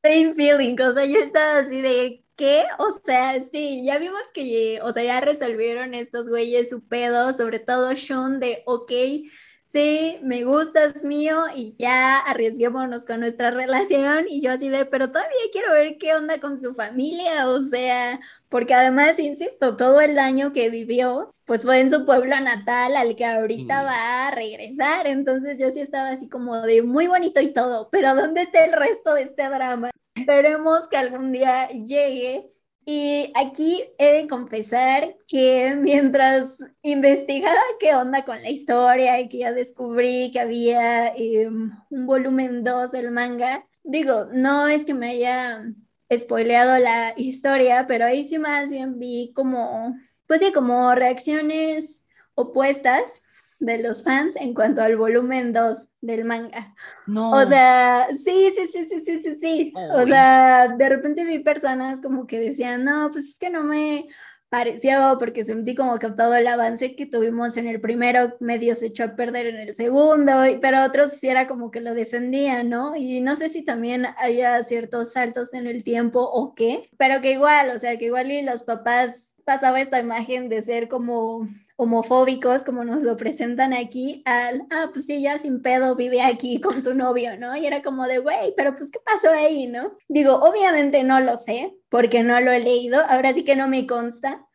Same feeling, o sea, yo estaba así de, ¿qué? O sea, sí, ya vimos que, o sea, ya resolvieron estos güeyes su pedo, sobre todo Sean de, ok, sí, me gustas mío y ya arriesguémonos con nuestra relación y yo así de, pero todavía quiero ver qué onda con su familia, o sea, porque además, insisto, todo el año que vivió, pues fue en su pueblo natal al que ahorita va a regresar, entonces yo sí estaba así como de muy bonito y todo, pero ¿dónde está el resto de este drama? Esperemos que algún día llegue Y aquí he de confesar que mientras investigaba qué onda con la historia y que ya descubrí que había em, un volumen 2 del manga, digo, no es que me haya spoileado la historia, pero ahí sí más bien vi como, pues sí, como reacciones opuestas de los fans en cuanto al volumen 2 del manga. No. O sea, sí, sí, sí, sí, sí, sí, sí. O sea, de repente vi personas como que decían, no, pues es que no me pareció porque sentí como que todo el avance que tuvimos en el primero medio se echó a perder en el segundo, pero otros sí era como que lo defendían, ¿no? Y no sé si también haya ciertos saltos en el tiempo o qué, pero que igual, o sea, que igual y los papás pasaba esta imagen de ser como homofóbicos, como nos lo presentan aquí, al, ah, pues sí, ya sin pedo vive aquí con tu novio, ¿no? Y era como de, güey, pero pues, ¿qué pasó ahí, no? Digo, obviamente no lo sé, porque no lo he leído, ahora sí que no me consta,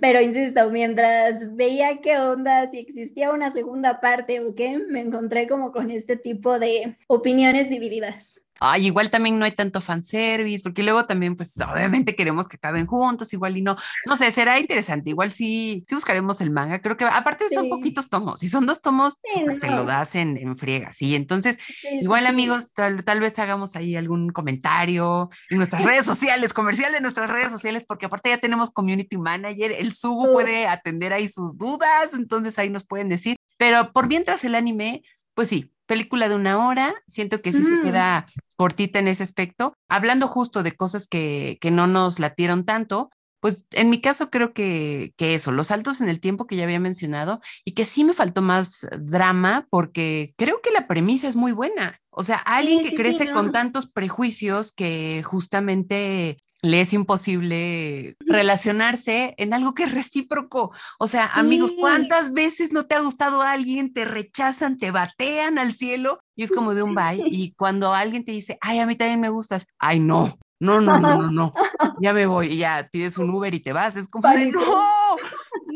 pero insisto, mientras veía qué onda, si existía una segunda parte o qué, me encontré como con este tipo de opiniones divididas. Ay, igual también no hay tanto fanservice, porque luego también, pues obviamente queremos que acaben juntos, igual y no. No sé, será interesante. Igual sí, sí buscaremos el manga. Creo que aparte son poquitos tomos, si son dos tomos, te lo das en, en friega, sí. Entonces, igual amigos, tal, tal, vez hagamos ahí algún comentario en nuestras redes sociales, comercial de nuestras redes sociales, porque aparte ya tenemos community manager, el Subu puede atender ahí sus dudas, entonces ahí nos pueden decir. Pero por mientras el anime, pues sí, película de una hora, siento que sí se queda cortita en ese aspecto. Hablando justo de cosas que, que no nos latieron tanto, pues en mi caso creo que, que, eso, los saltos en el tiempo que ya había mencionado y que sí me faltó más drama porque creo que la premisa es muy buena. O sea, alguien que crece con tantos prejuicios que justamente le es imposible relacionarse en algo que es recíproco. O sea, amigos, ¿cuántas veces no te ha gustado alguien, te rechazan, te batean al cielo y es como de un bye? Y cuando alguien te dice, ay, a mí también me gustas, ay, no, no, no, no, no, no, ya me voy y ya pides un Uber y te vas, es como de, no,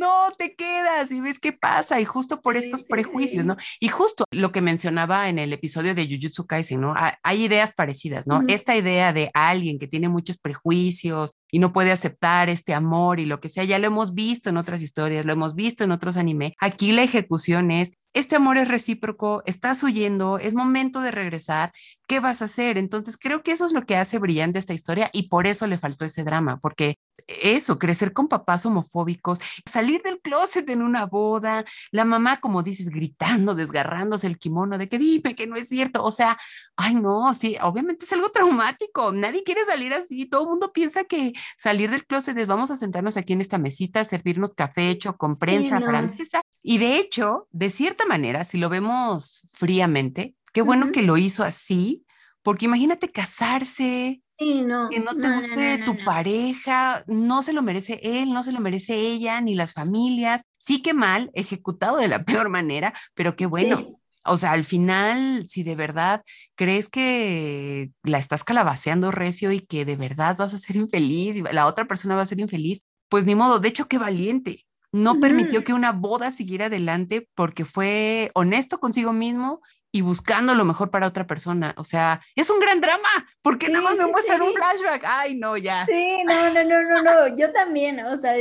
no, te quedas y ves qué pasa y justo por estos prejuicios, ¿no? Y justo lo que mencionaba en el episodio de Jujutsu Kaisen, ¿no? Hay ideas parecidas, ¿no? Esta idea de alguien que tiene muchos prejuicios y no puede aceptar este amor y lo que sea, ya lo hemos visto en otras historias, lo hemos visto en otros anime. Aquí la ejecución es, este amor es recíproco, estás huyendo, es momento de regresar, ¿qué vas a hacer? Entonces creo que eso es lo que hace brillante esta historia y por eso le faltó ese drama, porque eso, crecer con papás homofóbicos, salir del closet en una boda, la mamá, como dices, gritando, desgarrándose el kimono de que dime que no es cierto. O sea, ay, no, sí, obviamente es algo traumático. Nadie quiere salir así. Todo el mundo piensa que salir del closet es vamos a sentarnos aquí en esta mesita, servirnos café hecho con prensa francesa. Y de hecho, de cierta manera, si lo vemos fríamente, qué bueno que lo hizo así, porque imagínate casarse, no, que no te guste tu pareja, no se lo merece él, no se lo merece ella, ni las familias. Sí que mal, ejecutado de la peor manera, pero qué bueno. O sea, al final, si de verdad crees que la estás calabaceando recio y que de verdad vas a ser infeliz y la otra persona va a ser infeliz, pues ni modo, de hecho, qué valiente. No permitió que una boda siguiera adelante porque fue honesto consigo mismo y buscando lo mejor para otra persona. O sea, es un gran drama. ¿Por qué nada más me muestran un flashback? Ay, no, ya. Sí, no, no, no, no, no. Yo también, o sea,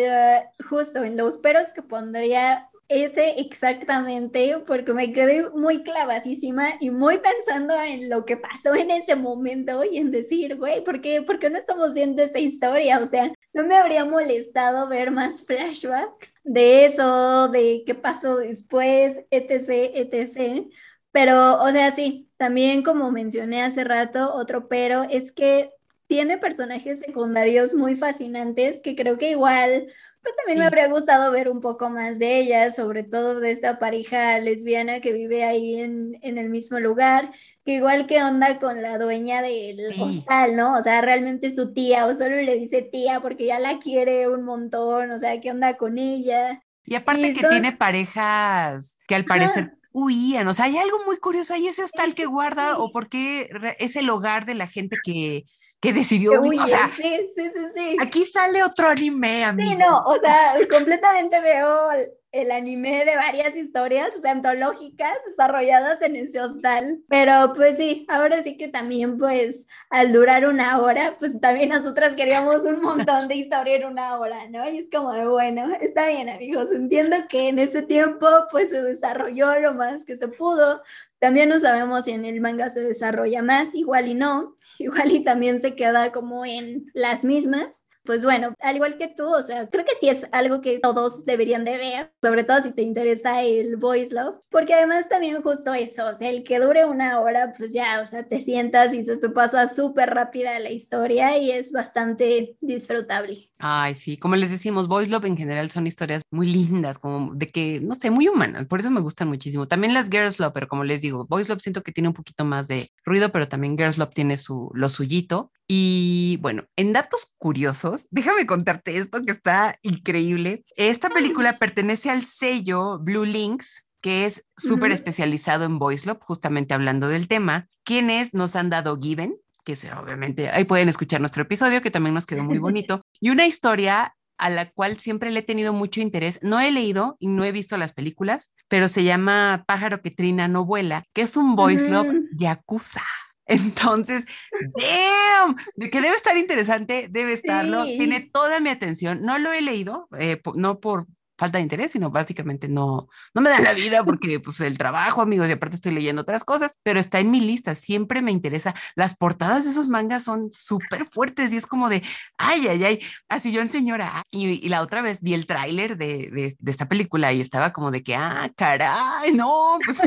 justo en los peros que pondría ese exactamente, porque me quedé muy clavadísima y muy pensando en lo que pasó en ese momento y en decir, güey, ¿por qué, ¿por qué no estamos viendo esta historia? O sea, no me habría molestado ver más flashbacks de eso, de qué pasó después, etc., etc., pero, o sea, sí, también como mencioné hace rato, otro pero es que tiene personajes secundarios muy fascinantes que creo que igual, pues también me habría gustado ver un poco más de ellas, sobre todo de esta pareja lesbiana que vive ahí en, el mismo lugar, que igual que onda con la dueña del hostal, ¿no? O sea, realmente su tía, o solo le dice tía porque ya la quiere un montón, o sea, ¿qué onda con ella? Y aparte que tiene parejas que al parecer huían. O sea, hay algo muy curioso ahí, ese hostal que guarda o por qué es el hogar de la gente que, que decidió. O sea, sí, sí, sí, aquí sale otro anime, amigo. Sí, no, o sea, completamente veo el anime de varias historias antológicas desarrolladas en ese hostal. Pero pues sí, ahora sí que también pues al durar una hora, pues también nosotras queríamos un montón de historia en una hora, ¿no? Y es como de, bueno, está bien amigos, entiendo que en ese tiempo pues se desarrolló lo más que se pudo. También no sabemos si en el manga se desarrolla más, igual y no, igual y también se queda como en las mismas pues bueno, al igual que tú, o sea, creo que sí es algo que todos deberían de ver, sobre todo si te interesa el voice love, porque además también justo eso, o sea, el que dure una hora, pues ya, o sea, te sientas y se te pasa súper rápida la historia y es bastante disfrutable. Ay, sí, como les decimos, voice love en general son historias muy lindas, como de que, no sé, muy humanas, por eso me gustan muchísimo. También las girls love, pero como les digo, voice love siento que tiene un poquito más de ruido, pero también girls love tiene su, lo suyito. Y bueno, en datos curiosos, déjame contarte esto que está increíble. Esta película pertenece al sello Blue Links, que es súper especializado en voice love, justamente hablando del tema, quienes nos han dado Given, que es, obviamente ahí pueden escuchar nuestro episodio, que también nos quedó muy bonito, y una historia a la cual siempre le he tenido mucho interés. No he leído y no he visto las películas, pero se llama Pájaro que trina no vuela, que es un voice love yakuza. Entonces, damn, que debe estar interesante, debe estarlo, tiene toda mi atención. No lo he leído, eh, no por falta de interés, sino básicamente no, no me da la vida porque pues el trabajo, amigos, y aparte estoy leyendo otras cosas, pero está en mi lista, siempre me interesa. Las portadas de esos mangas son súper fuertes y es como de, ay, ay, ay, así yo en señora. Y, la otra vez vi el tráiler de, de, de, esta película y estaba como de que, ah, caray, no, pues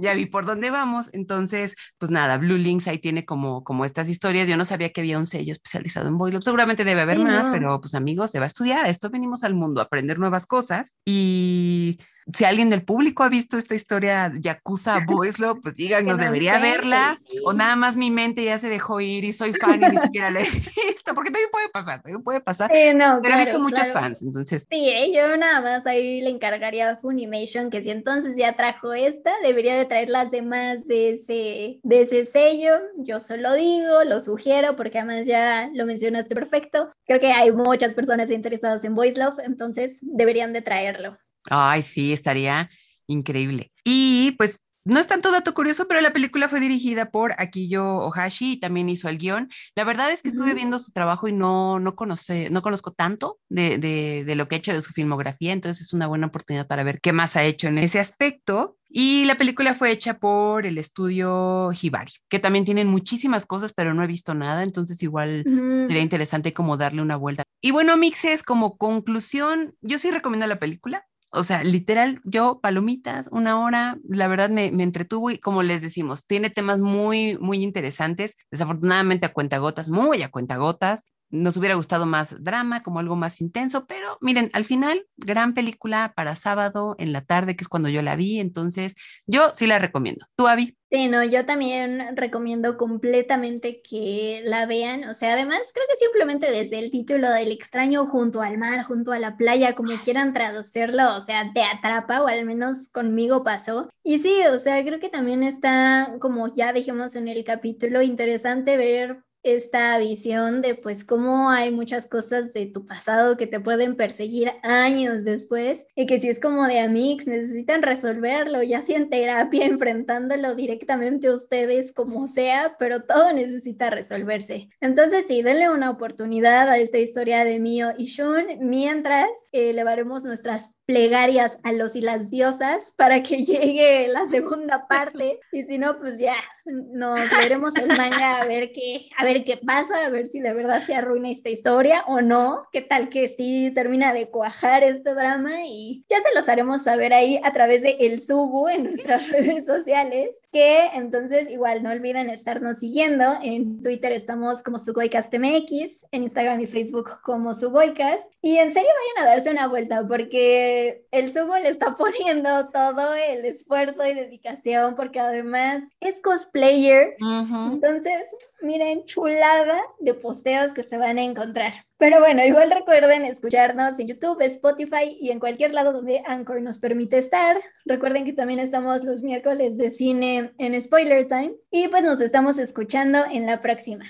ya vi por dónde vamos. Entonces, pues nada, Blue Links ahí tiene como, como estas historias. Yo no sabía que había un sello especializado en Boy Seguramente debe haber más, pero pues amigos, se va a estudiar. Esto venimos al mundo a aprender nuevas cosas y si alguien del público ha visto esta historia Yakuza Boys pues díganos, debería verla o nada más mi mente ya se dejó ir y soy fan y ni siquiera la he visto, porque también puede pasar, también puede pasar. no, pero he visto muchos fans, entonces. Sí, ¿eh? yo nada más ahí le encargaría a Funimation que si entonces ya trajo esta, debería de traer las demás de ese, de ese sello. Yo solo digo, lo sugiero, porque además ya lo mencionaste perfecto. Creo que hay muchas personas interesadas en Voice Love, entonces deberían de traerlo. Ay, sí, estaría increíble. Y pues no es tanto dato curioso, pero la película fue dirigida por Akiyo Ohashi y también hizo el guion. La verdad es que estuve viendo su trabajo y no, no, conoce, no conozco tanto de, de, de, lo que ha hecho de su filmografía, entonces es una buena oportunidad para ver qué más ha hecho en ese aspecto. Y la película fue hecha por el estudio Hibari, que también tienen muchísimas cosas, pero no he visto nada, entonces igual sería interesante como darle una vuelta. Y bueno, Mixes, como conclusión, yo sí recomiendo la película o sea, literal, yo palomitas, una hora, la verdad me, me, entretuvo y como les decimos, tiene temas muy, muy interesantes, desafortunadamente a cuentagotas, muy a cuentagotas, nos hubiera gustado más drama, como algo más intenso, pero miren, al final, gran película para sábado en la tarde, que es cuando yo la vi, entonces yo sí la recomiendo. ¿Tú, Avi? Sí, no, yo también recomiendo completamente que la vean. O sea, además creo que simplemente desde el título del extraño junto al mar, junto a la playa, como quieran traducirlo, o sea, te atrapa o al menos conmigo pasó. Y sí, o sea, creo que también está, como ya dijimos en el capítulo, interesante ver esta visión de pues cómo hay muchas cosas de tu pasado que te pueden perseguir años después y que si es como de amigos necesitan resolverlo, ya sea en terapia, enfrentándolo directamente ustedes como sea, pero todo necesita resolverse. Entonces sí, denle una oportunidad a esta historia de Mio y Shun mientras elevaremos nuestras plegarias a los y las diosas para que llegue la segunda parte y si no pues ya nos veremos el manga a ver qué a ver qué pasa, a ver si de verdad se arruina esta historia o no, qué tal que sí termina de cuajar este drama y ya se los haremos saber ahí a través de el Subu en nuestras redes sociales, que entonces igual no olviden estarnos siguiendo, en Twitter estamos como SugoicastMX, en Instagram y Facebook como Sugoicast y en serio vayan a darse una vuelta porque el Sugo le está poniendo todo el esfuerzo y dedicación porque además es cosplayer, entonces miren, chulada de posteos que se van a encontrar. Pero bueno, igual recuerden escucharnos en YouTube, Spotify y en cualquier lado donde Anchor nos permite estar. Recuerden que también estamos los miércoles de cine en Spoiler Time y pues nos estamos escuchando en la próxima.